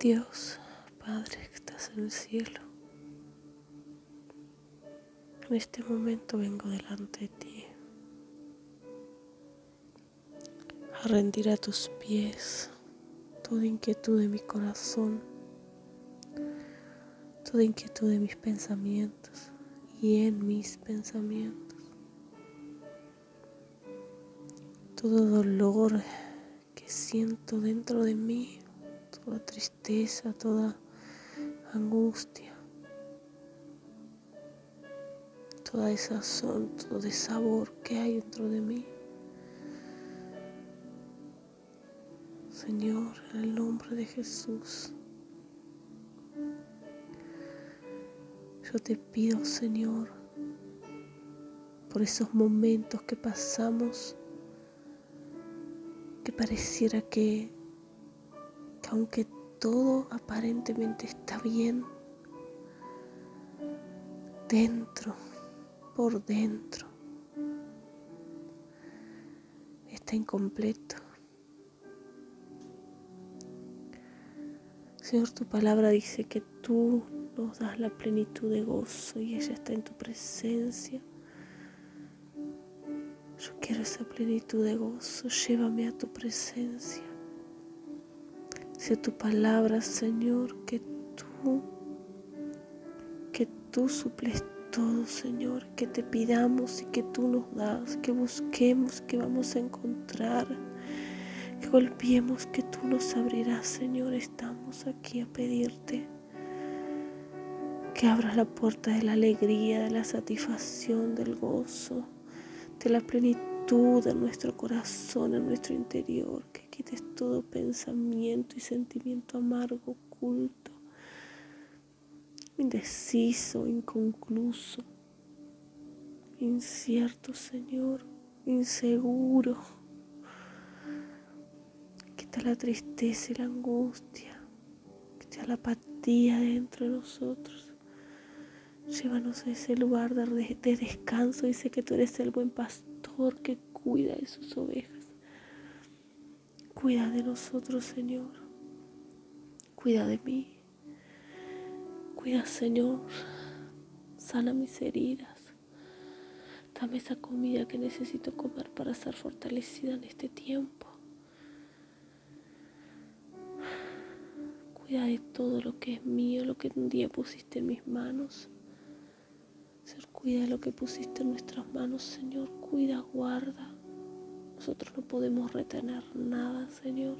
Dios, Padre que estás en el cielo, en este momento vengo delante de ti a rendir a tus pies toda inquietud de mi corazón, toda inquietud de mis pensamientos y en mis pensamientos, todo dolor que siento dentro de mí, toda tristeza, toda angustia, toda esa son, todo ese sabor que hay dentro de mí. Señor, en el nombre de Jesús. Yo te pido, Señor, por esos momentos que pasamos, que pareciera que, que aunque todo aparentemente está bien, dentro, por dentro, está incompleto. Señor, tu palabra dice que tú nos das la plenitud de gozo y ella está en tu presencia. Yo quiero esa plenitud de gozo, llévame a tu presencia. Sea tu palabra, Señor, que tú, que tú suples todo, Señor, que te pidamos y que tú nos das, que busquemos, que vamos a encontrar que golpeemos, que tú nos abrirás, Señor. Estamos aquí a pedirte que abras la puerta de la alegría, de la satisfacción, del gozo, de la plenitud de nuestro corazón, en nuestro interior, que quites todo pensamiento y sentimiento amargo, oculto, indeciso, inconcluso, incierto, Señor, inseguro quita la tristeza y la angustia, quita la apatía dentro de nosotros. Llévanos a ese lugar de, descanso. Dice que tú eres el buen pastor que cuida de sus ovejas. Cuida de nosotros, Señor. Cuida de mí. Cuida, Señor. Sana mis heridas. Dame esa comida que necesito comer para ser fortalecida en este tiempo. Cuida de todo lo que es mío, lo que un día pusiste en mis manos. Señor, cuida lo que pusiste en nuestras manos, Señor. Cuida, guarda. Nosotros no podemos retener nada, Señor.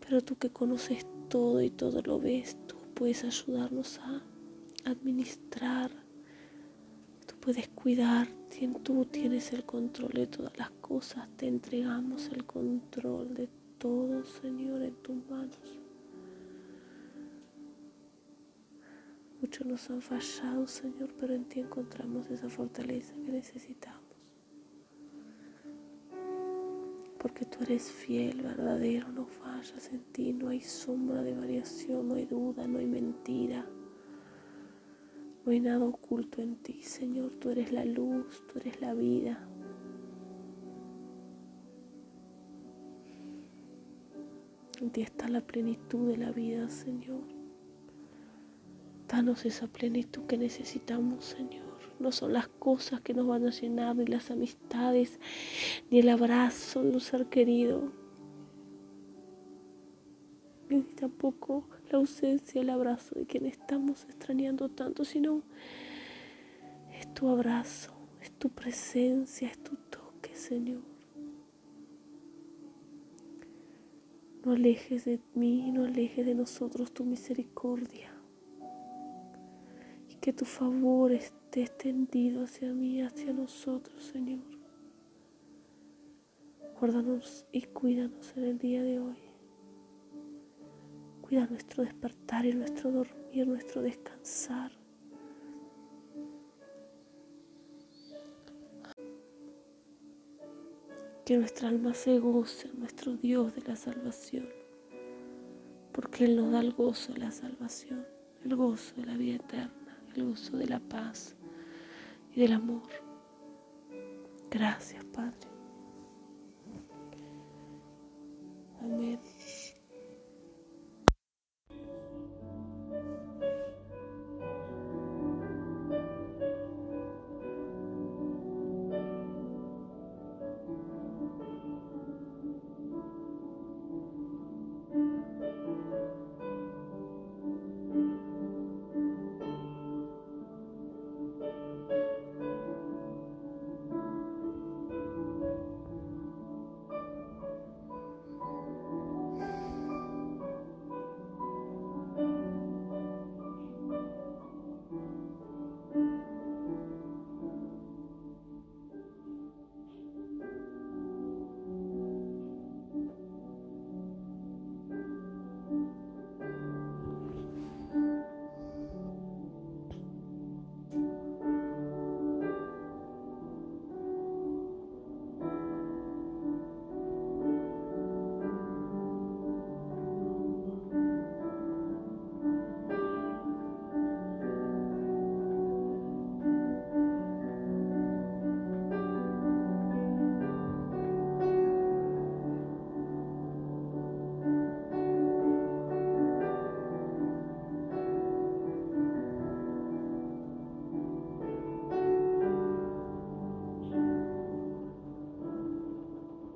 Pero tú que conoces todo y todo lo ves, tú puedes ayudarnos a administrar. Tú puedes cuidar. Tú tienes el control de todas las cosas. Te entregamos el control de todo, Señor, en tus manos. Muchos nos han fallado, Señor, pero en ti encontramos esa fortaleza que necesitamos. Porque tú eres fiel, verdadero, no fallas en ti, no hay sombra de variación, no hay duda, no hay mentira. No hay nada oculto en ti, Señor. Tú eres la luz, tú eres la vida. En ti está la plenitud de la vida, Señor. Danos esa plenitud que necesitamos, Señor. No son las cosas que nos van a llenar, ni las amistades, ni el abrazo de un ser querido, ni tampoco la ausencia, el abrazo de quien estamos extrañando tanto, sino es tu abrazo, es tu presencia, es tu toque, Señor. No alejes de mí, no alejes de nosotros tu misericordia. Que tu favor esté extendido hacia mí, hacia nosotros, Señor. Guárdanos y cuídanos en el día de hoy. Cuida nuestro despertar y nuestro dormir, nuestro descansar. que nuestra alma se goce nuestro Dios de la salvación, porque Él nos da el gozo de la salvación, el gozo de la vida eterna, gozo de la paz y del amor. Gracias, Padre.